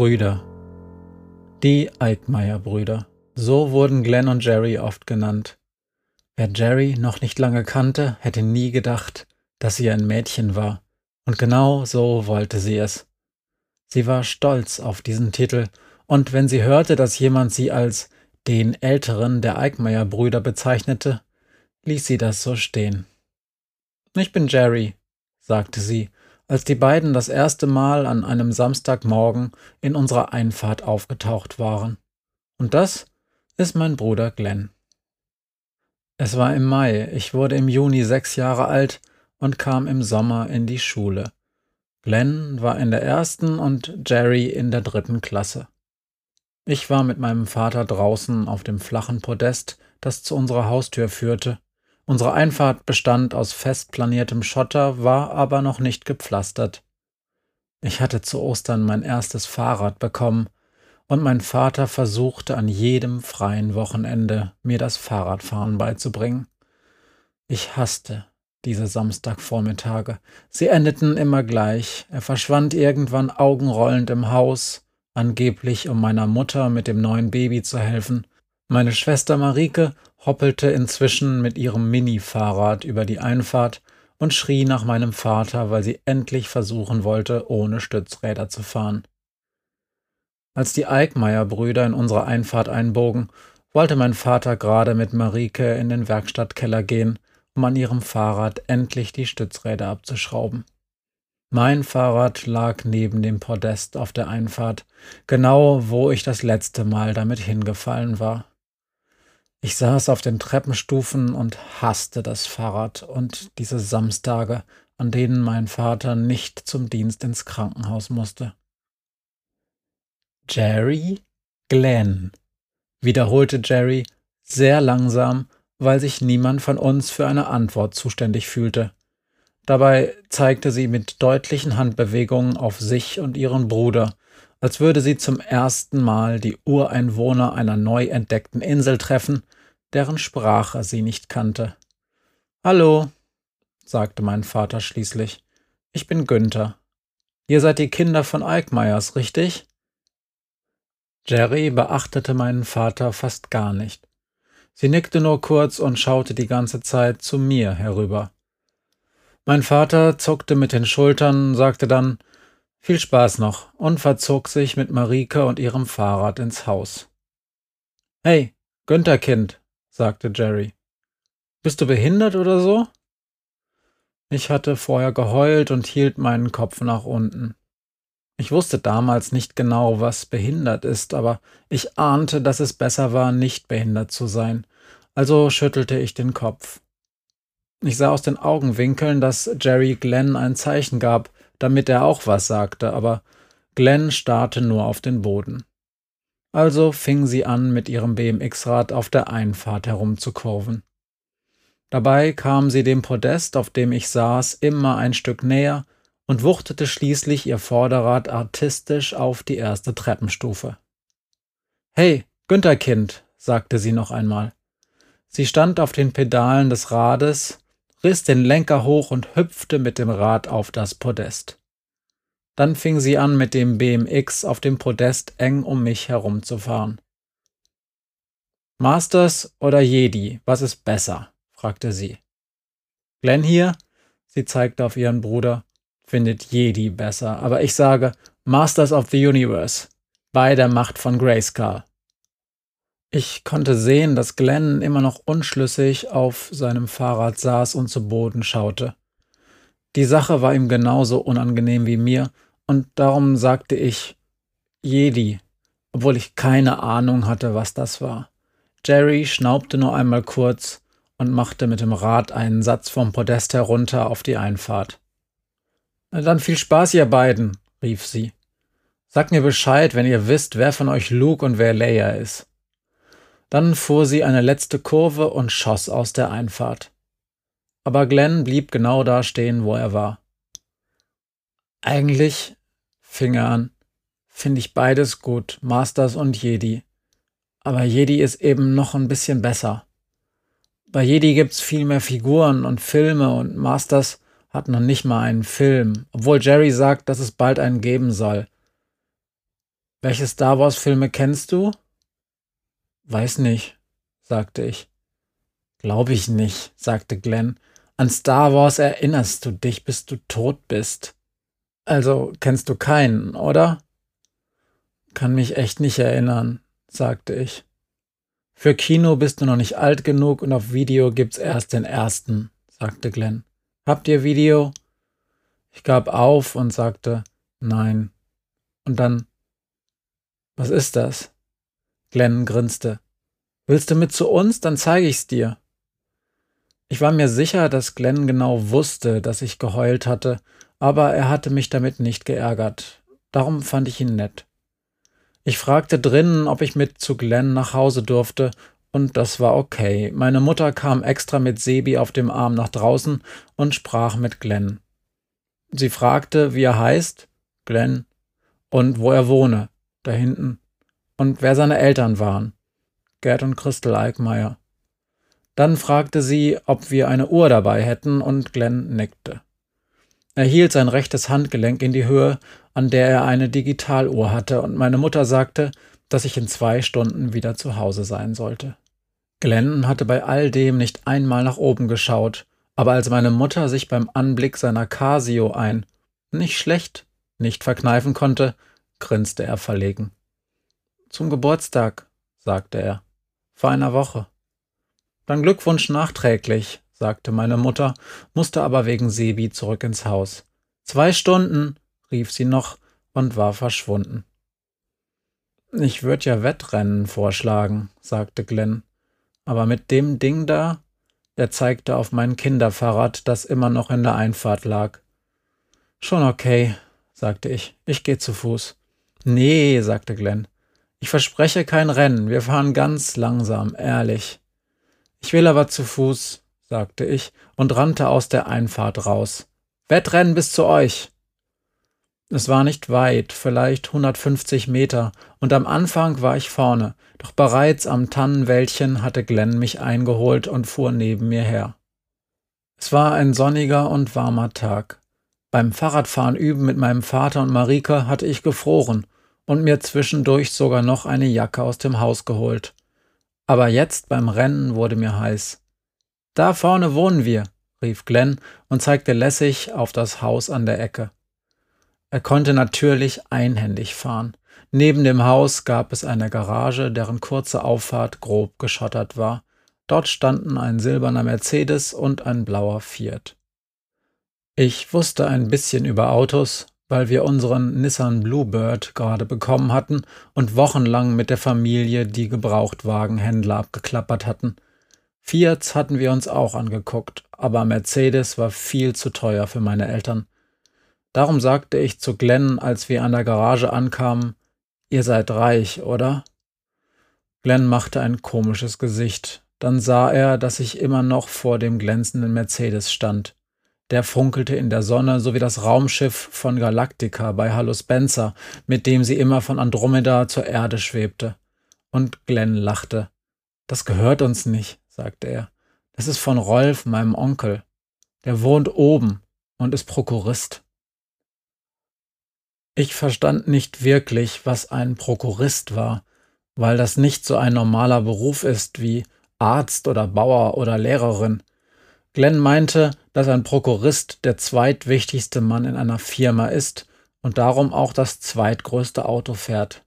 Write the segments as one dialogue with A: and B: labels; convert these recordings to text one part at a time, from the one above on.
A: Brüder. Die Eickmeyer-Brüder. So wurden Glenn und Jerry oft genannt. Wer Jerry noch nicht lange kannte, hätte nie gedacht, dass sie ein Mädchen war. Und genau so wollte sie es. Sie war stolz auf diesen Titel, und wenn sie hörte, dass jemand sie als den Älteren der Eickmeyer-Brüder bezeichnete, ließ sie das so stehen. Ich bin Jerry, sagte sie als die beiden das erste Mal an einem Samstagmorgen in unserer Einfahrt aufgetaucht waren. Und das ist mein Bruder Glenn. Es war im Mai, ich wurde im Juni sechs Jahre alt und kam im Sommer in die Schule. Glenn war in der ersten und Jerry in der dritten Klasse. Ich war mit meinem Vater draußen auf dem flachen Podest, das zu unserer Haustür führte, Unsere Einfahrt bestand aus fest planiertem Schotter, war aber noch nicht gepflastert. Ich hatte zu Ostern mein erstes Fahrrad bekommen, und mein Vater versuchte an jedem freien Wochenende mir das Fahrradfahren beizubringen. Ich hasste diese Samstagvormittage. Sie endeten immer gleich. Er verschwand irgendwann augenrollend im Haus, angeblich um meiner Mutter mit dem neuen Baby zu helfen. Meine Schwester Marike hoppelte inzwischen mit ihrem Mini-Fahrrad über die Einfahrt und schrie nach meinem Vater, weil sie endlich versuchen wollte, ohne Stützräder zu fahren. Als die Eickmeyer-Brüder in unsere Einfahrt einbogen, wollte mein Vater gerade mit Marike in den Werkstattkeller gehen, um an ihrem Fahrrad endlich die Stützräder abzuschrauben. Mein Fahrrad lag neben dem Podest auf der Einfahrt, genau wo ich das letzte Mal damit hingefallen war. Ich saß auf den Treppenstufen und hasste das Fahrrad und diese Samstage, an denen mein Vater nicht zum Dienst ins Krankenhaus musste. Jerry Glenn, wiederholte Jerry sehr langsam, weil sich niemand von uns für eine Antwort zuständig fühlte. Dabei zeigte sie mit deutlichen Handbewegungen auf sich und ihren Bruder, als würde sie zum ersten Mal die Ureinwohner einer neu entdeckten Insel treffen, deren Sprache sie nicht kannte. Hallo, sagte mein Vater schließlich. Ich bin Günther. Ihr seid die Kinder von Eickmeyers, richtig? Jerry beachtete meinen Vater fast gar nicht. Sie nickte nur kurz und schaute die ganze Zeit zu mir herüber. Mein Vater zuckte mit den Schultern, sagte dann viel Spaß noch und verzog sich mit Marike und ihrem Fahrrad ins Haus. Hey, Günther Kind, sagte Jerry. Bist du behindert oder so? Ich hatte vorher geheult und hielt meinen Kopf nach unten. Ich wusste damals nicht genau, was behindert ist, aber ich ahnte, dass es besser war, nicht behindert zu sein, also schüttelte ich den Kopf. Ich sah aus den Augenwinkeln, dass Jerry Glenn ein Zeichen gab, damit er auch was sagte, aber Glenn starrte nur auf den Boden. Also fing sie an, mit ihrem BMX-Rad auf der Einfahrt herumzukurven. Dabei kam sie dem Podest, auf dem ich saß, immer ein Stück näher und wuchtete schließlich ihr Vorderrad artistisch auf die erste Treppenstufe. Hey, Güntherkind, sagte sie noch einmal. Sie stand auf den Pedalen des Rades riss den Lenker hoch und hüpfte mit dem Rad auf das Podest. Dann fing sie an, mit dem BMX auf dem Podest eng um mich herumzufahren. Masters oder Jedi, was ist besser? fragte sie. Glenn hier, sie zeigte auf ihren Bruder, findet Jedi besser, aber ich sage Masters of the Universe, bei der Macht von Grayskull. Ich konnte sehen, dass Glenn immer noch unschlüssig auf seinem Fahrrad saß und zu Boden schaute. Die Sache war ihm genauso unangenehm wie mir, und darum sagte ich Jedi, obwohl ich keine Ahnung hatte, was das war. Jerry schnaubte nur einmal kurz und machte mit dem Rad einen Satz vom Podest herunter auf die Einfahrt. Dann viel Spaß, ihr beiden, rief sie. Sagt mir Bescheid, wenn ihr wisst, wer von euch Luke und wer Leia ist. Dann fuhr sie eine letzte Kurve und schoss aus der Einfahrt. Aber Glenn blieb genau da stehen, wo er war. Eigentlich, fing er an, finde ich beides gut, Masters und Jedi. Aber Jedi ist eben noch ein bisschen besser. Bei Jedi gibt's viel mehr Figuren und Filme und Masters hat noch nicht mal einen Film, obwohl Jerry sagt, dass es bald einen geben soll. Welche Star Wars Filme kennst du? Weiß nicht, sagte ich. Glaube ich nicht, sagte Glenn. An Star Wars erinnerst du dich, bis du tot bist. Also kennst du keinen, oder? Kann mich echt nicht erinnern, sagte ich. Für Kino bist du noch nicht alt genug und auf Video gibt's erst den ersten, sagte Glenn. Habt ihr Video? Ich gab auf und sagte Nein. Und dann Was ist das? Glenn grinste. Willst du mit zu uns? Dann zeige ich's dir. Ich war mir sicher, dass Glenn genau wusste, dass ich geheult hatte, aber er hatte mich damit nicht geärgert. Darum fand ich ihn nett. Ich fragte drinnen, ob ich mit zu Glenn nach Hause durfte, und das war okay. Meine Mutter kam extra mit Sebi auf dem Arm nach draußen und sprach mit Glenn. Sie fragte, wie er heißt, Glenn, und wo er wohne, da hinten, und wer seine Eltern waren, Gerd und Christel Eickmeier. Dann fragte sie, ob wir eine Uhr dabei hätten, und Glenn nickte. Er hielt sein rechtes Handgelenk in die Höhe, an der er eine Digitaluhr hatte, und meine Mutter sagte, dass ich in zwei Stunden wieder zu Hause sein sollte. Glenn hatte bei all dem nicht einmal nach oben geschaut, aber als meine Mutter sich beim Anblick seiner Casio ein nicht schlecht nicht verkneifen konnte, grinste er verlegen. Zum Geburtstag, sagte er, vor einer Woche. Dann Glückwunsch nachträglich, sagte meine Mutter, musste aber wegen Sebi zurück ins Haus. Zwei Stunden, rief sie noch und war verschwunden. Ich würde ja Wettrennen vorschlagen, sagte Glenn. Aber mit dem Ding da, er zeigte auf mein Kinderfahrrad, das immer noch in der Einfahrt lag. Schon okay, sagte ich. Ich gehe zu Fuß. Nee, sagte Glenn. Ich verspreche kein Rennen. Wir fahren ganz langsam, ehrlich. Ich will aber zu Fuß, sagte ich und rannte aus der Einfahrt raus. Wettrennen bis zu euch. Es war nicht weit, vielleicht 150 Meter, und am Anfang war ich vorne, doch bereits am Tannenwäldchen hatte Glenn mich eingeholt und fuhr neben mir her. Es war ein sonniger und warmer Tag. Beim Fahrradfahren üben mit meinem Vater und Marika hatte ich gefroren und mir zwischendurch sogar noch eine Jacke aus dem Haus geholt. Aber jetzt beim Rennen wurde mir heiß. Da vorne wohnen wir, rief Glenn und zeigte lässig auf das Haus an der Ecke. Er konnte natürlich einhändig fahren. Neben dem Haus gab es eine Garage, deren kurze Auffahrt grob geschottert war. Dort standen ein silberner Mercedes und ein blauer Fiat. Ich wusste ein bisschen über Autos, weil wir unseren Nissan Bluebird gerade bekommen hatten und wochenlang mit der Familie die Gebrauchtwagenhändler abgeklappert hatten. Fiats hatten wir uns auch angeguckt, aber Mercedes war viel zu teuer für meine Eltern. Darum sagte ich zu Glenn, als wir an der Garage ankamen, ihr seid reich, oder? Glenn machte ein komisches Gesicht. Dann sah er, dass ich immer noch vor dem glänzenden Mercedes stand. Der funkelte in der Sonne, so wie das Raumschiff von Galactica bei Hallo Spencer, mit dem sie immer von Andromeda zur Erde schwebte. Und Glenn lachte. Das gehört uns nicht, sagte er. Das ist von Rolf, meinem Onkel. Der wohnt oben und ist Prokurist. Ich verstand nicht wirklich, was ein Prokurist war, weil das nicht so ein normaler Beruf ist wie Arzt oder Bauer oder Lehrerin. Glenn meinte, dass ein Prokurist der zweitwichtigste Mann in einer Firma ist und darum auch das zweitgrößte Auto fährt.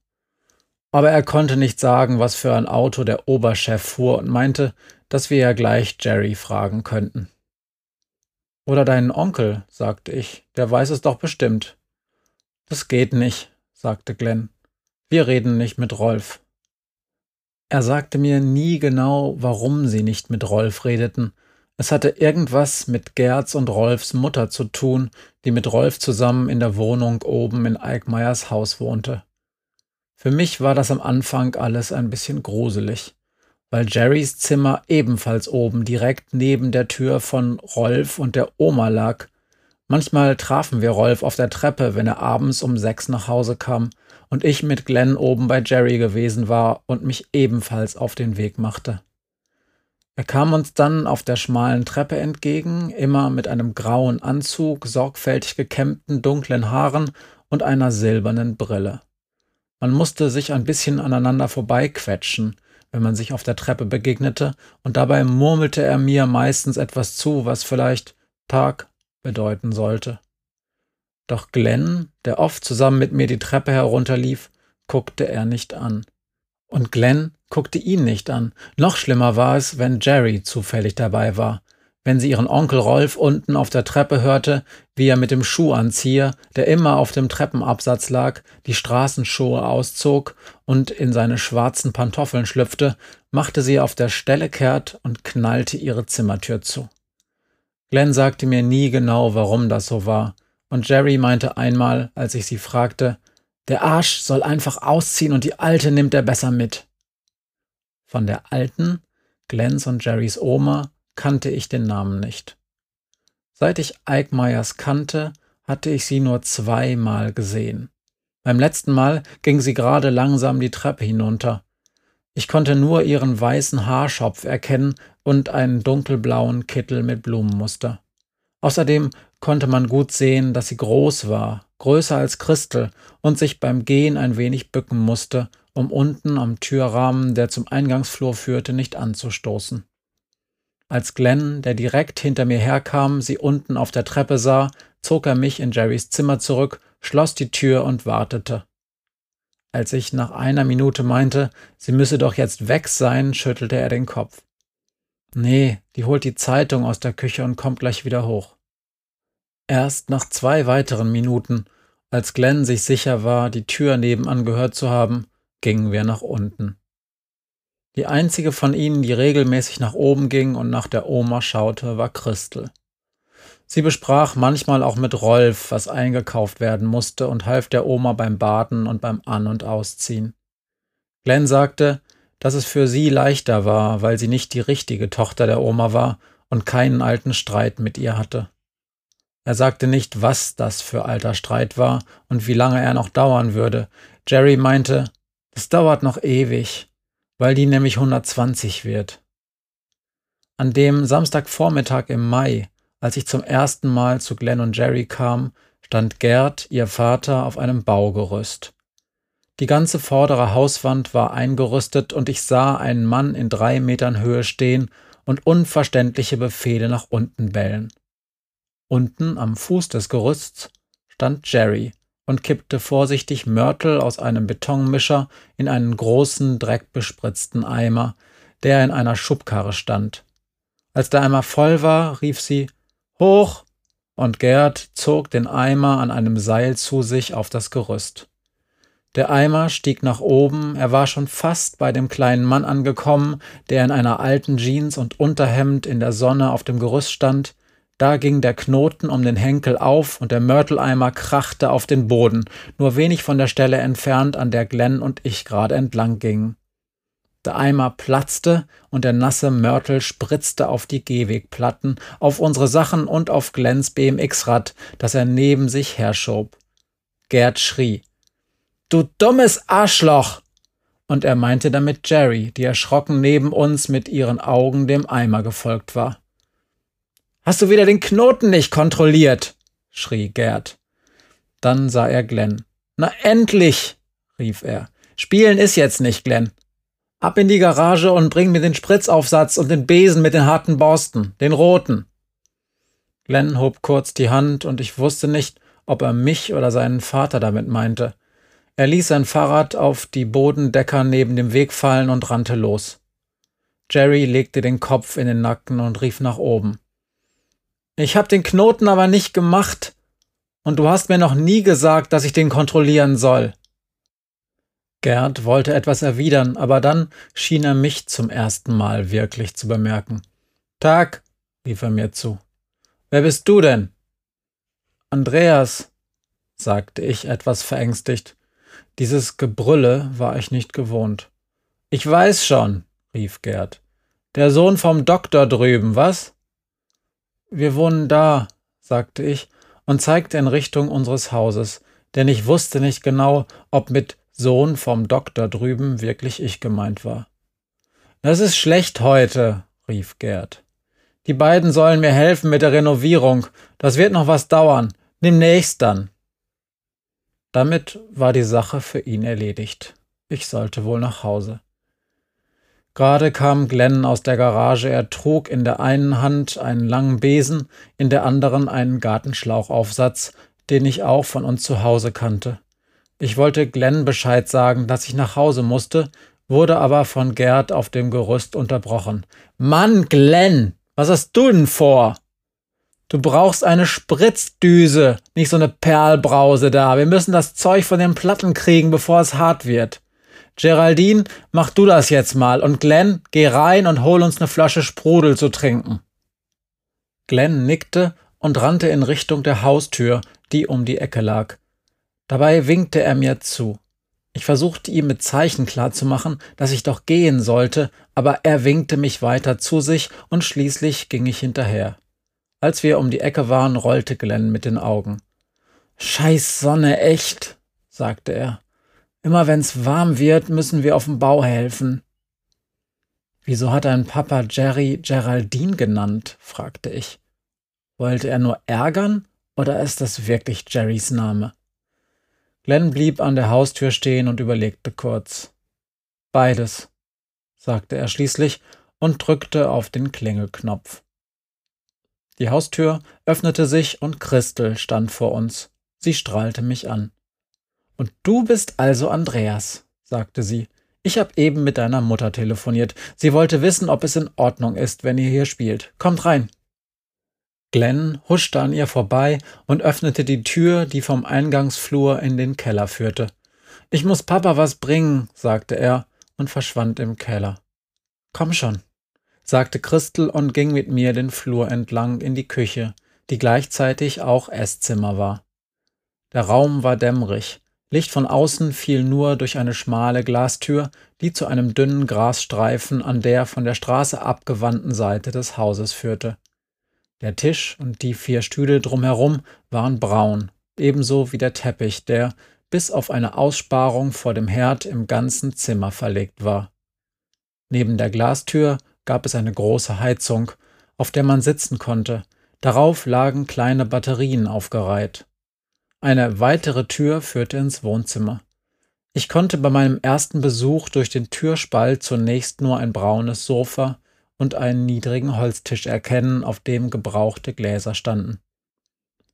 A: Aber er konnte nicht sagen, was für ein Auto der Oberchef fuhr und meinte, dass wir ja gleich Jerry fragen könnten. Oder deinen Onkel, sagte ich, der weiß es doch bestimmt. Das geht nicht, sagte Glenn. Wir reden nicht mit Rolf. Er sagte mir nie genau, warum sie nicht mit Rolf redeten. Es hatte irgendwas mit Gerds und Rolfs Mutter zu tun, die mit Rolf zusammen in der Wohnung oben in Eickmeyers Haus wohnte. Für mich war das am Anfang alles ein bisschen gruselig, weil Jerrys Zimmer ebenfalls oben direkt neben der Tür von Rolf und der Oma lag. Manchmal trafen wir Rolf auf der Treppe, wenn er abends um sechs nach Hause kam und ich mit Glenn oben bei Jerry gewesen war und mich ebenfalls auf den Weg machte. Er kam uns dann auf der schmalen Treppe entgegen, immer mit einem grauen Anzug, sorgfältig gekämmten dunklen Haaren und einer silbernen Brille. Man musste sich ein bisschen aneinander vorbeiquetschen, wenn man sich auf der Treppe begegnete, und dabei murmelte er mir meistens etwas zu, was vielleicht Tag bedeuten sollte. Doch Glenn, der oft zusammen mit mir die Treppe herunterlief, guckte er nicht an. Und Glenn guckte ihn nicht an. Noch schlimmer war es, wenn Jerry zufällig dabei war. Wenn sie ihren Onkel Rolf unten auf der Treppe hörte, wie er mit dem Schuhanzieher, der immer auf dem Treppenabsatz lag, die Straßenschuhe auszog und in seine schwarzen Pantoffeln schlüpfte, machte sie auf der Stelle kehrt und knallte ihre Zimmertür zu. Glenn sagte mir nie genau, warum das so war, und Jerry meinte einmal, als ich sie fragte, der Arsch soll einfach ausziehen und die Alte nimmt er besser mit. Von der Alten, Glens und Jerrys Oma, kannte ich den Namen nicht. Seit ich Eickmeyers kannte, hatte ich sie nur zweimal gesehen. Beim letzten Mal ging sie gerade langsam die Treppe hinunter. Ich konnte nur ihren weißen Haarschopf erkennen und einen dunkelblauen Kittel mit Blumenmuster. Außerdem konnte man gut sehen, dass sie groß war, größer als Christel, und sich beim Gehen ein wenig bücken musste um unten am Türrahmen, der zum Eingangsflur führte, nicht anzustoßen. Als Glenn, der direkt hinter mir herkam, sie unten auf der Treppe sah, zog er mich in Jerrys Zimmer zurück, schloss die Tür und wartete. Als ich nach einer Minute meinte, sie müsse doch jetzt weg sein, schüttelte er den Kopf. Nee, die holt die Zeitung aus der Küche und kommt gleich wieder hoch. Erst nach zwei weiteren Minuten, als Glenn sich sicher war, die Tür nebenan gehört zu haben, gingen wir nach unten. Die einzige von ihnen, die regelmäßig nach oben ging und nach der Oma schaute, war Christel. Sie besprach manchmal auch mit Rolf, was eingekauft werden musste und half der Oma beim Baden und beim An- und Ausziehen. Glenn sagte, dass es für sie leichter war, weil sie nicht die richtige Tochter der Oma war und keinen alten Streit mit ihr hatte. Er sagte nicht, was das für alter Streit war und wie lange er noch dauern würde. Jerry meinte, das dauert noch ewig, weil die nämlich 120 wird. An dem Samstagvormittag im Mai, als ich zum ersten Mal zu Glenn und Jerry kam, stand Gerd, ihr Vater, auf einem Baugerüst. Die ganze vordere Hauswand war eingerüstet und ich sah einen Mann in drei Metern Höhe stehen und unverständliche Befehle nach unten bellen. Unten am Fuß des Gerüsts stand Jerry, und kippte vorsichtig Mörtel aus einem Betonmischer in einen großen, dreckbespritzten Eimer, der in einer Schubkarre stand. Als der Eimer voll war, rief sie Hoch, und Gerd zog den Eimer an einem Seil zu sich auf das Gerüst. Der Eimer stieg nach oben, er war schon fast bei dem kleinen Mann angekommen, der in einer alten Jeans und Unterhemd in der Sonne auf dem Gerüst stand, da ging der Knoten um den Henkel auf und der Mörteleimer krachte auf den Boden, nur wenig von der Stelle entfernt, an der Glenn und ich gerade entlang gingen. Der Eimer platzte und der nasse Mörtel spritzte auf die Gehwegplatten, auf unsere Sachen und auf Glenns BMX-Rad, das er neben sich herschob. Gerd schrie. Du dummes Arschloch! Und er meinte damit Jerry, die erschrocken neben uns mit ihren Augen dem Eimer gefolgt war. Hast du wieder den Knoten nicht kontrolliert? schrie Gerd. Dann sah er Glenn. Na endlich! rief er. Spielen ist jetzt nicht, Glenn. Ab in die Garage und bring mir den Spritzaufsatz und den Besen mit den harten Borsten, den roten. Glenn hob kurz die Hand und ich wusste nicht, ob er mich oder seinen Vater damit meinte. Er ließ sein Fahrrad auf die Bodendecker neben dem Weg fallen und rannte los. Jerry legte den Kopf in den Nacken und rief nach oben. Ich hab den Knoten aber nicht gemacht. Und du hast mir noch nie gesagt, dass ich den kontrollieren soll. Gerd wollte etwas erwidern, aber dann schien er mich zum ersten Mal wirklich zu bemerken. Tag, rief er mir zu. Wer bist du denn? Andreas, sagte ich etwas verängstigt. Dieses Gebrülle war ich nicht gewohnt. Ich weiß schon, rief Gerd. Der Sohn vom Doktor drüben, was? Wir wohnen da, sagte ich und zeigte in Richtung unseres Hauses, denn ich wusste nicht genau, ob mit Sohn vom Doktor drüben wirklich ich gemeint war. Das ist schlecht heute, rief Gerd. Die beiden sollen mir helfen mit der Renovierung. Das wird noch was dauern. Demnächst dann. Damit war die Sache für ihn erledigt. Ich sollte wohl nach Hause. Gerade kam Glenn aus der Garage. Er trug in der einen Hand einen langen Besen, in der anderen einen Gartenschlauchaufsatz, den ich auch von uns zu Hause kannte. Ich wollte Glenn Bescheid sagen, dass ich nach Hause musste, wurde aber von Gerd auf dem Gerüst unterbrochen. Mann, Glenn, was hast du denn vor? Du brauchst eine Spritzdüse, nicht so eine Perlbrause da. Wir müssen das Zeug von den Platten kriegen, bevor es hart wird. Geraldine, mach du das jetzt mal und Glenn, geh rein und hol uns eine Flasche Sprudel zu trinken. Glenn nickte und rannte in Richtung der Haustür, die um die Ecke lag. Dabei winkte er mir zu. Ich versuchte ihm mit Zeichen klarzumachen, dass ich doch gehen sollte, aber er winkte mich weiter zu sich und schließlich ging ich hinterher. Als wir um die Ecke waren, rollte Glenn mit den Augen. Scheiß Sonne, echt, sagte er. Immer wenn's warm wird, müssen wir auf dem Bau helfen. Wieso hat dein Papa Jerry Geraldine genannt? fragte ich. Wollte er nur ärgern oder ist das wirklich Jerrys Name? Glenn blieb an der Haustür stehen und überlegte kurz. Beides, sagte er schließlich und drückte auf den Klingelknopf. Die Haustür öffnete sich und Christel stand vor uns. Sie strahlte mich an. Und du bist also Andreas, sagte sie. Ich habe eben mit deiner Mutter telefoniert. Sie wollte wissen, ob es in Ordnung ist, wenn ihr hier spielt. Kommt rein. Glenn huschte an ihr vorbei und öffnete die Tür, die vom Eingangsflur in den Keller führte. Ich muss Papa was bringen, sagte er und verschwand im Keller. Komm schon, sagte Christel und ging mit mir den Flur entlang in die Küche, die gleichzeitig auch Esszimmer war. Der Raum war dämmerig, Licht von außen fiel nur durch eine schmale Glastür, die zu einem dünnen Grasstreifen an der von der Straße abgewandten Seite des Hauses führte. Der Tisch und die vier Stühle drumherum waren braun, ebenso wie der Teppich, der bis auf eine Aussparung vor dem Herd im ganzen Zimmer verlegt war. Neben der Glastür gab es eine große Heizung, auf der man sitzen konnte, darauf lagen kleine Batterien aufgereiht. Eine weitere Tür führte ins Wohnzimmer. Ich konnte bei meinem ersten Besuch durch den Türspalt zunächst nur ein braunes Sofa und einen niedrigen Holztisch erkennen, auf dem gebrauchte Gläser standen.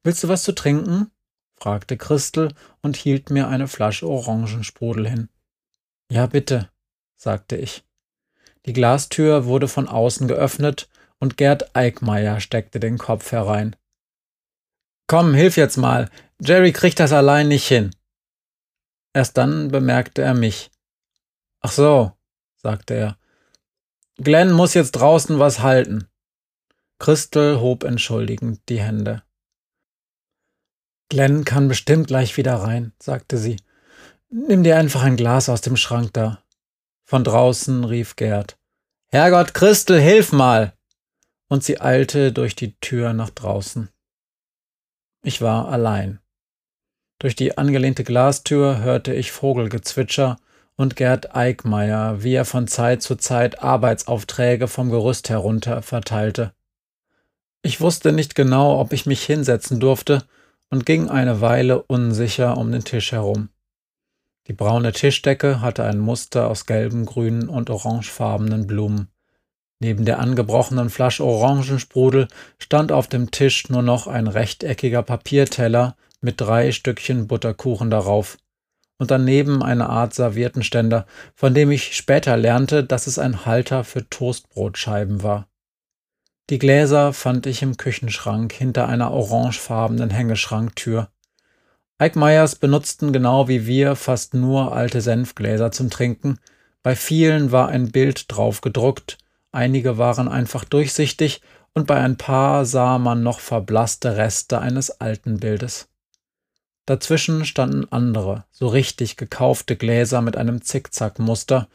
A: Willst du was zu trinken? fragte Christel und hielt mir eine Flasche Orangensprudel hin. Ja, bitte, sagte ich. Die Glastür wurde von außen geöffnet und Gerd Eickmeier steckte den Kopf herein. Komm, hilf jetzt mal. Jerry kriegt das allein nicht hin. Erst dann bemerkte er mich. Ach so, sagte er. Glenn muss jetzt draußen was halten. Christel hob entschuldigend die Hände. Glenn kann bestimmt gleich wieder rein, sagte sie. Nimm dir einfach ein Glas aus dem Schrank da. Von draußen rief Gerd. Herrgott, Christel, hilf mal! Und sie eilte durch die Tür nach draußen. Ich war allein. Durch die angelehnte Glastür hörte ich Vogelgezwitscher und Gerd Eickmeier, wie er von Zeit zu Zeit Arbeitsaufträge vom Gerüst herunter verteilte. Ich wusste nicht genau, ob ich mich hinsetzen durfte und ging eine Weile unsicher um den Tisch herum. Die braune Tischdecke hatte ein Muster aus gelben, grünen und orangefarbenen Blumen. Neben der angebrochenen Flasche Orangensprudel stand auf dem Tisch nur noch ein rechteckiger Papierteller mit drei Stückchen Butterkuchen darauf und daneben eine Art Serviettenständer, von dem ich später lernte, dass es ein Halter für Toastbrotscheiben war. Die Gläser fand ich im Küchenschrank hinter einer orangefarbenen Hängeschranktür. Ike Myers benutzten genau wie wir fast nur alte Senfgläser zum Trinken. Bei vielen war ein Bild drauf gedruckt, einige waren einfach durchsichtig und bei ein paar sah man noch verblasste Reste eines alten Bildes. Dazwischen standen andere, so richtig gekaufte Gläser mit einem Zickzackmuster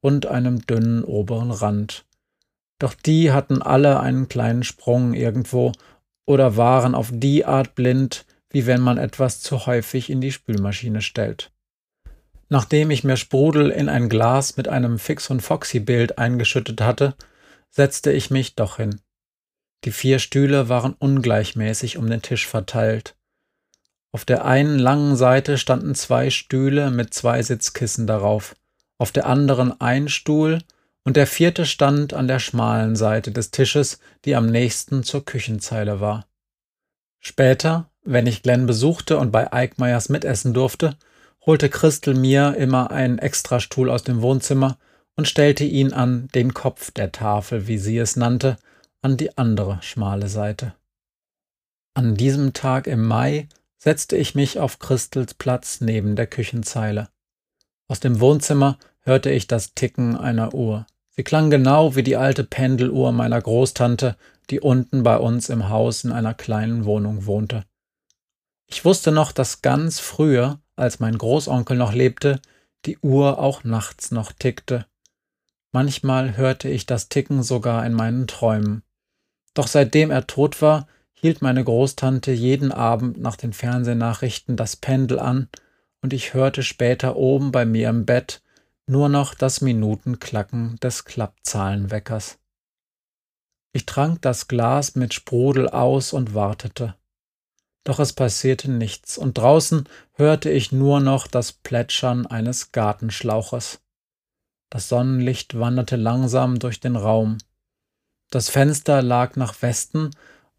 A: und einem dünnen oberen Rand. Doch die hatten alle einen kleinen Sprung irgendwo oder waren auf die Art blind, wie wenn man etwas zu häufig in die Spülmaschine stellt. Nachdem ich mir Sprudel in ein Glas mit einem Fix und Foxy Bild eingeschüttet hatte, setzte ich mich doch hin. Die vier Stühle waren ungleichmäßig um den Tisch verteilt. Auf der einen langen Seite standen zwei Stühle mit zwei Sitzkissen darauf, auf der anderen ein Stuhl und der vierte stand an der schmalen Seite des Tisches, die am nächsten zur Küchenzeile war. Später, wenn ich Glenn besuchte und bei Eickmeyers mitessen durfte, holte Christel mir immer einen Extrastuhl aus dem Wohnzimmer und stellte ihn an den Kopf der Tafel, wie sie es nannte, an die andere schmale Seite. An diesem Tag im Mai setzte ich mich auf Christels Platz neben der Küchenzeile. Aus dem Wohnzimmer hörte ich das Ticken einer Uhr. Sie klang genau wie die alte Pendeluhr meiner Großtante, die unten bei uns im Haus in einer kleinen Wohnung wohnte. Ich wusste noch, dass ganz früher, als mein Großonkel noch lebte, die Uhr auch nachts noch tickte. Manchmal hörte ich das Ticken sogar in meinen Träumen. Doch seitdem er tot war, hielt meine Großtante jeden Abend nach den Fernsehnachrichten das Pendel an, und ich hörte später oben bei mir im Bett nur noch das Minutenklacken des Klappzahlenweckers. Ich trank das Glas mit Sprudel aus und wartete. Doch es passierte nichts, und draußen hörte ich nur noch das Plätschern eines Gartenschlauches. Das Sonnenlicht wanderte langsam durch den Raum. Das Fenster lag nach Westen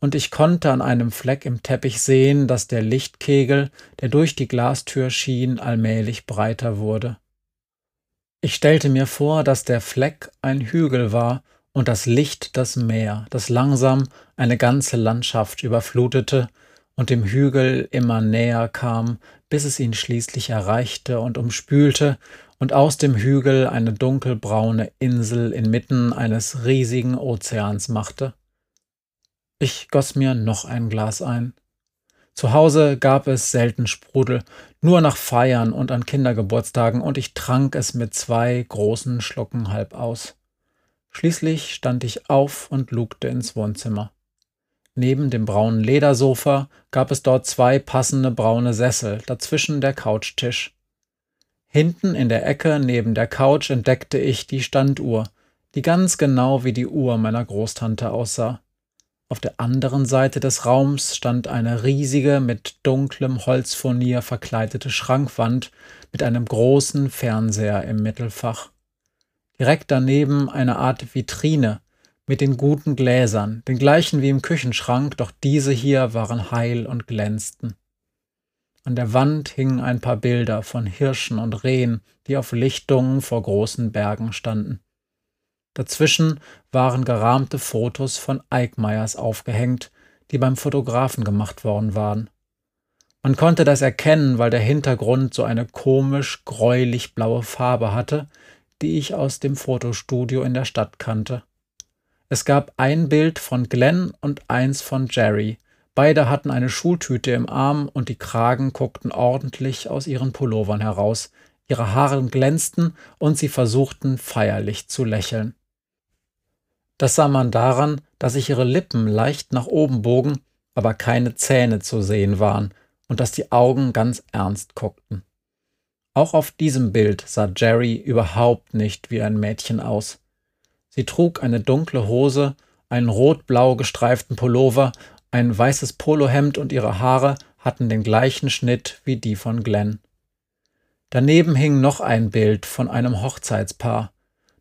A: und ich konnte an einem Fleck im Teppich sehen, dass der Lichtkegel, der durch die Glastür schien, allmählich breiter wurde. Ich stellte mir vor, dass der Fleck ein Hügel war und das Licht das Meer, das langsam eine ganze Landschaft überflutete und dem Hügel immer näher kam, bis es ihn schließlich erreichte und umspülte und aus dem Hügel eine dunkelbraune Insel inmitten eines riesigen Ozeans machte. Ich goss mir noch ein Glas ein. Zu Hause gab es selten Sprudel, nur nach Feiern und an Kindergeburtstagen, und ich trank es mit zwei großen Schlucken halb aus. Schließlich stand ich auf und lugte ins Wohnzimmer. Neben dem braunen Ledersofa gab es dort zwei passende braune Sessel, dazwischen der Couchtisch. Hinten in der Ecke neben der Couch entdeckte ich die Standuhr, die ganz genau wie die Uhr meiner Großtante aussah. Auf der anderen Seite des Raums stand eine riesige, mit dunklem Holzfurnier verkleidete Schrankwand mit einem großen Fernseher im Mittelfach. Direkt daneben eine Art Vitrine mit den guten Gläsern, den gleichen wie im Küchenschrank, doch diese hier waren heil und glänzten. An der Wand hingen ein paar Bilder von Hirschen und Rehen, die auf Lichtungen vor großen Bergen standen. Dazwischen waren gerahmte Fotos von Eickmeyers aufgehängt, die beim Fotografen gemacht worden waren. Man konnte das erkennen, weil der Hintergrund so eine komisch gräulich blaue Farbe hatte, die ich aus dem Fotostudio in der Stadt kannte. Es gab ein Bild von Glenn und eins von Jerry. Beide hatten eine Schultüte im Arm und die Kragen guckten ordentlich aus ihren Pullovern heraus. Ihre Haare glänzten und sie versuchten feierlich zu lächeln. Das sah man daran, dass sich ihre Lippen leicht nach oben bogen, aber keine Zähne zu sehen waren und dass die Augen ganz ernst guckten. Auch auf diesem Bild sah Jerry überhaupt nicht wie ein Mädchen aus. Sie trug eine dunkle Hose, einen rot-blau gestreiften Pullover, ein weißes Polohemd und ihre Haare hatten den gleichen Schnitt wie die von Glenn. Daneben hing noch ein Bild von einem Hochzeitspaar.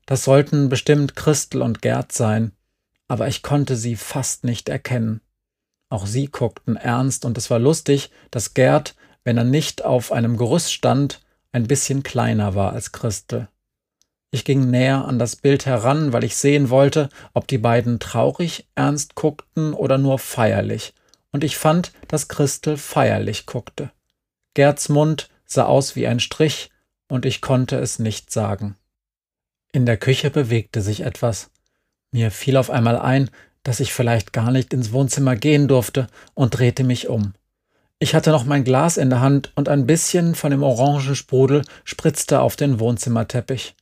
A: Das sollten bestimmt Christel und Gerd sein, aber ich konnte sie fast nicht erkennen. Auch sie guckten ernst, und es war lustig, dass Gerd, wenn er nicht auf einem Gerüst stand, ein bisschen kleiner war als Christel. Ich ging näher an das Bild heran, weil ich sehen wollte, ob die beiden traurig ernst guckten oder nur feierlich, und ich fand, dass Christel feierlich guckte. Gerds Mund sah aus wie ein Strich, und ich konnte es nicht sagen. In der Küche bewegte sich etwas. Mir fiel auf einmal ein, dass ich vielleicht gar nicht ins Wohnzimmer gehen durfte und drehte mich um. Ich hatte noch mein Glas in der Hand und ein bisschen von dem Orangensprudel spritzte auf den Wohnzimmerteppich.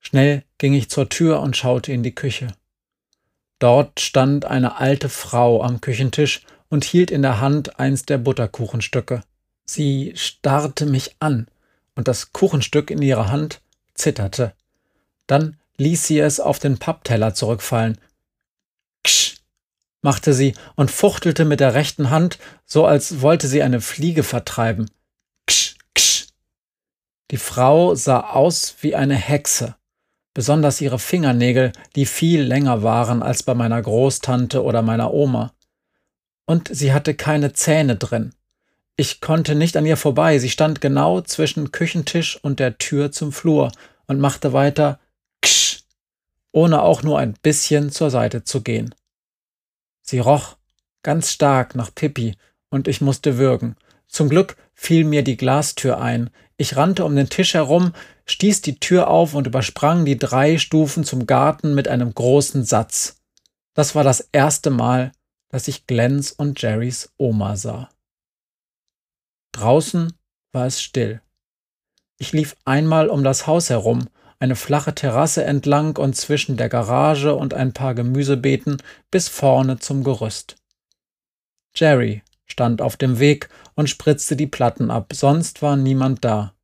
A: Schnell ging ich zur Tür und schaute in die Küche. Dort stand eine alte Frau am Küchentisch und hielt in der Hand eins der Butterkuchenstücke. Sie starrte mich an, und das Kuchenstück in ihrer Hand zitterte. Dann ließ sie es auf den Pappteller zurückfallen. Ksch, machte sie und fuchtelte mit der rechten Hand, so als wollte sie eine Fliege vertreiben. Ksch, ksch. Die Frau sah aus wie eine Hexe, besonders ihre Fingernägel, die viel länger waren als bei meiner Großtante oder meiner Oma. Und sie hatte keine Zähne drin. Ich konnte nicht an ihr vorbei, sie stand genau zwischen Küchentisch und der Tür zum Flur und machte weiter ohne auch nur ein bisschen zur Seite zu gehen. Sie roch ganz stark nach Pippi und ich musste würgen. Zum Glück fiel mir die Glastür ein. Ich rannte um den Tisch herum, stieß die Tür auf und übersprang die drei Stufen zum Garten mit einem großen Satz. Das war das erste Mal, dass ich Glens und Jerrys Oma sah. Draußen war es still. Ich lief einmal um das Haus herum, eine flache Terrasse entlang und zwischen der Garage und ein paar Gemüsebeeten bis vorne zum Gerüst. Jerry stand auf dem Weg und spritzte die Platten ab, sonst war niemand da.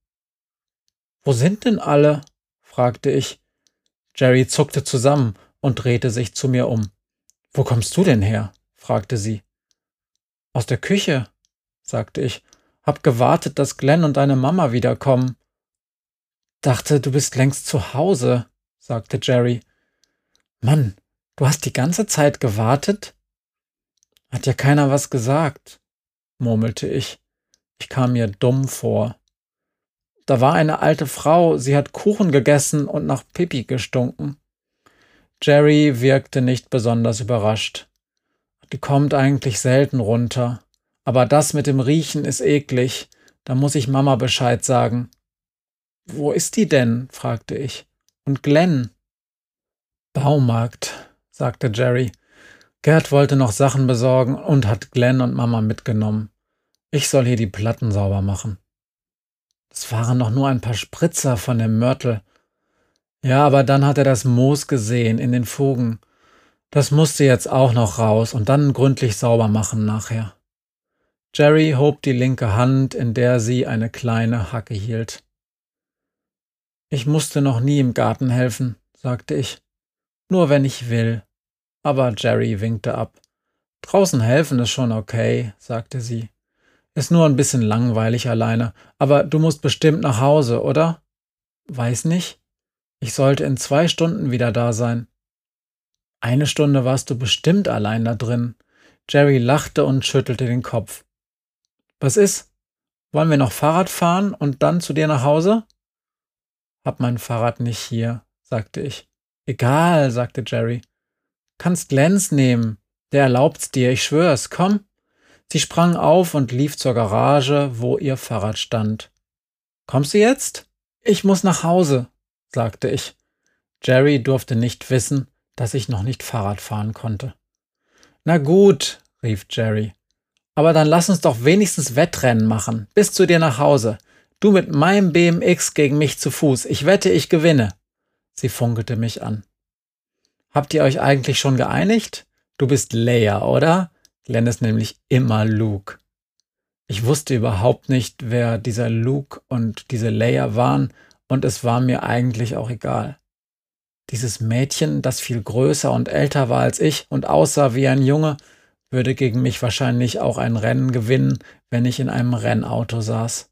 A: Wo sind denn alle? fragte ich. Jerry zuckte zusammen und drehte sich zu mir um. Wo kommst du denn her? fragte sie. Aus der Küche, sagte ich hab gewartet, dass Glenn und deine Mama wiederkommen. Dachte, du bist längst zu Hause, sagte Jerry. Mann, du hast die ganze Zeit gewartet? Hat ja keiner was gesagt, murmelte ich. Ich kam mir dumm vor. Da war eine alte Frau, sie hat Kuchen gegessen und nach Pipi gestunken. Jerry wirkte nicht besonders überrascht. Die kommt eigentlich selten runter. Aber das mit dem Riechen ist eklig. Da muss ich Mama Bescheid sagen. Wo ist die denn? fragte ich. Und Glenn? Baumarkt, sagte Jerry. Gerd wollte noch Sachen besorgen und hat Glenn und Mama mitgenommen. Ich soll hier die Platten sauber machen. Es waren noch nur ein paar Spritzer von dem Mörtel. Ja, aber dann hat er das Moos gesehen in den Fugen. Das musste jetzt auch noch raus und dann gründlich sauber machen nachher. Jerry hob die linke Hand, in der sie eine kleine Hacke hielt. Ich musste noch nie im Garten helfen, sagte ich. Nur wenn ich will. Aber Jerry winkte ab. Draußen helfen ist schon okay, sagte sie. Ist nur ein bisschen langweilig alleine, aber du musst bestimmt nach Hause, oder? Weiß nicht. Ich sollte in zwei Stunden wieder da sein. Eine Stunde warst du bestimmt allein da drin. Jerry lachte und schüttelte den Kopf. Was ist? Wollen wir noch Fahrrad fahren und dann zu dir nach Hause? Hab mein Fahrrad nicht hier, sagte ich. Egal, sagte Jerry. Kannst Lenz nehmen. Der erlaubt's dir, ich schwör's, komm. Sie sprang auf und lief zur Garage, wo ihr Fahrrad stand. Kommst du jetzt? Ich muss nach Hause, sagte ich. Jerry durfte nicht wissen, dass ich noch nicht Fahrrad fahren konnte. Na gut, rief Jerry. Aber dann lass uns doch wenigstens Wettrennen machen, bis zu dir nach Hause. Du mit meinem BMX gegen mich zu Fuß. Ich wette, ich gewinne. Sie funkelte mich an. Habt ihr euch eigentlich schon geeinigt? Du bist Leia, oder? Glenn ist nämlich immer Luke. Ich wusste überhaupt nicht, wer dieser Luke und diese Leia waren, und es war mir eigentlich auch egal. Dieses Mädchen, das viel größer und älter war als ich und aussah wie ein Junge, würde gegen mich wahrscheinlich auch ein Rennen gewinnen, wenn ich in einem Rennauto saß.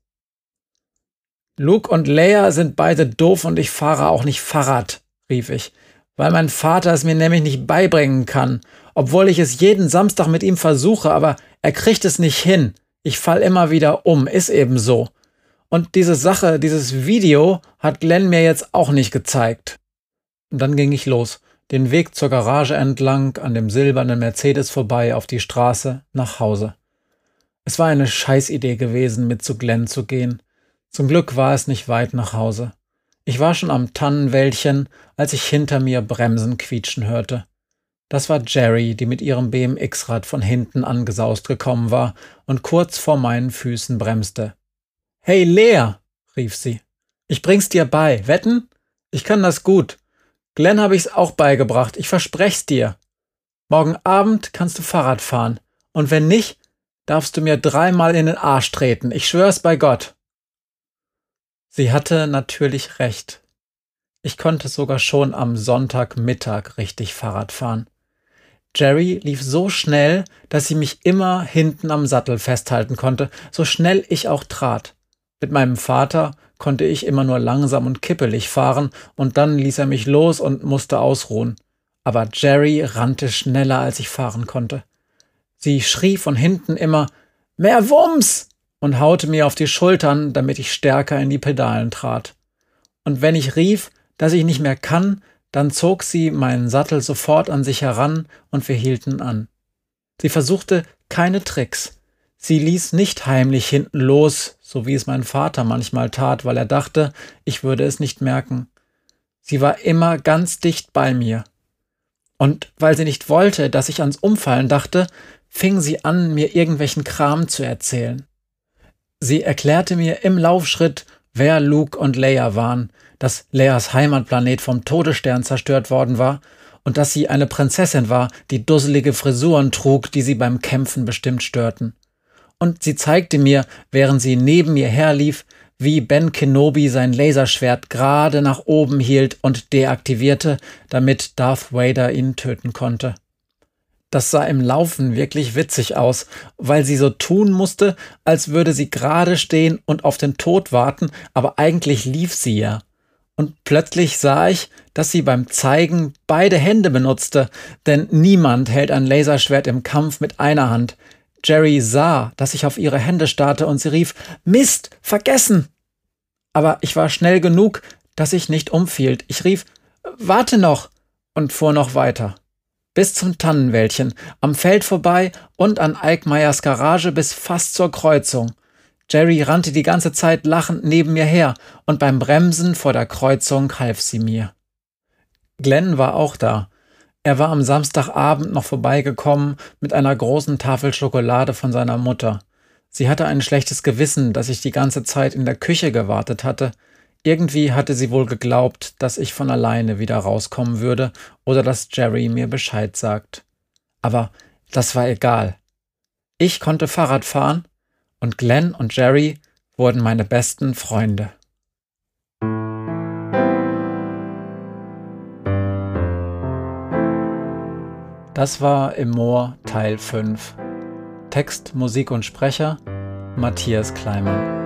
A: Luke und Leia sind beide doof und ich fahre auch nicht Fahrrad, rief ich, weil mein Vater es mir nämlich nicht beibringen kann, obwohl ich es jeden Samstag mit ihm versuche, aber er kriegt es nicht hin. Ich fall immer wieder um, ist eben so. Und diese Sache, dieses Video hat Glenn mir jetzt auch nicht gezeigt. Und dann ging ich los den Weg zur Garage entlang, an dem silbernen Mercedes vorbei, auf die Straße, nach Hause. Es war eine Scheißidee gewesen, mit zu Glenn zu gehen. Zum Glück war es nicht weit nach Hause. Ich war schon am Tannenwäldchen, als ich hinter mir Bremsen quietschen hörte. Das war Jerry, die mit ihrem BMX-Rad von hinten angesaust gekommen war und kurz vor meinen Füßen bremste. Hey Lea, rief sie. Ich bring's dir bei. Wetten? Ich kann das gut. Glenn habe ich's auch beigebracht. Ich versprech's dir. Morgen Abend kannst du Fahrrad fahren. Und wenn nicht, darfst du mir dreimal in den Arsch treten. Ich schwör's bei Gott. Sie hatte natürlich recht. Ich konnte sogar schon am Sonntagmittag richtig Fahrrad fahren. Jerry lief so schnell, dass sie mich immer hinten am Sattel festhalten konnte, so schnell ich auch trat. Mit meinem Vater konnte ich immer nur langsam und kippelig fahren, und dann ließ er mich los und musste ausruhen. Aber Jerry rannte schneller, als ich fahren konnte. Sie schrie von hinten immer Mehr Wumms und haute mir auf die Schultern, damit ich stärker in die Pedalen trat. Und wenn ich rief, dass ich nicht mehr kann, dann zog sie meinen Sattel sofort an sich heran und wir hielten an. Sie versuchte keine Tricks. Sie ließ nicht heimlich hinten los, so wie es mein Vater manchmal tat, weil er dachte, ich würde es nicht merken. Sie war immer ganz dicht bei mir. Und weil sie nicht wollte, dass ich ans Umfallen dachte, fing sie an, mir irgendwelchen Kram zu erzählen. Sie erklärte mir im Laufschritt, wer Luke und Leia waren, dass Leas Heimatplanet vom Todesstern zerstört worden war und dass sie eine Prinzessin war, die dusselige Frisuren trug, die sie beim Kämpfen bestimmt störten. Und sie zeigte mir, während sie neben mir herlief, wie Ben Kenobi sein Laserschwert gerade nach oben hielt und deaktivierte, damit Darth Vader ihn töten konnte. Das sah im Laufen wirklich witzig aus, weil sie so tun musste, als würde sie gerade stehen und auf den Tod warten, aber eigentlich lief sie ja. Und plötzlich sah ich, dass sie beim Zeigen beide Hände benutzte, denn niemand hält ein Laserschwert im Kampf mit einer Hand. Jerry sah, dass ich auf ihre Hände starrte und sie rief Mist, vergessen. Aber ich war schnell genug, dass ich nicht umfiel. Ich rief Warte noch und fuhr noch weiter bis zum Tannenwäldchen, am Feld vorbei und an Eickmeyers Garage bis fast zur Kreuzung. Jerry rannte die ganze Zeit lachend neben mir her, und beim Bremsen vor der Kreuzung half sie mir. Glenn war auch da. Er war am Samstagabend noch vorbeigekommen mit einer großen Tafel Schokolade von seiner Mutter. Sie hatte ein schlechtes Gewissen, dass ich die ganze Zeit in der Küche gewartet hatte, irgendwie hatte sie wohl geglaubt, dass ich von alleine wieder rauskommen würde oder dass Jerry mir Bescheid sagt. Aber das war egal. Ich konnte Fahrrad fahren und Glenn und Jerry wurden meine besten Freunde. Das war Im Moor Teil 5. Text, Musik und Sprecher Matthias Kleimann.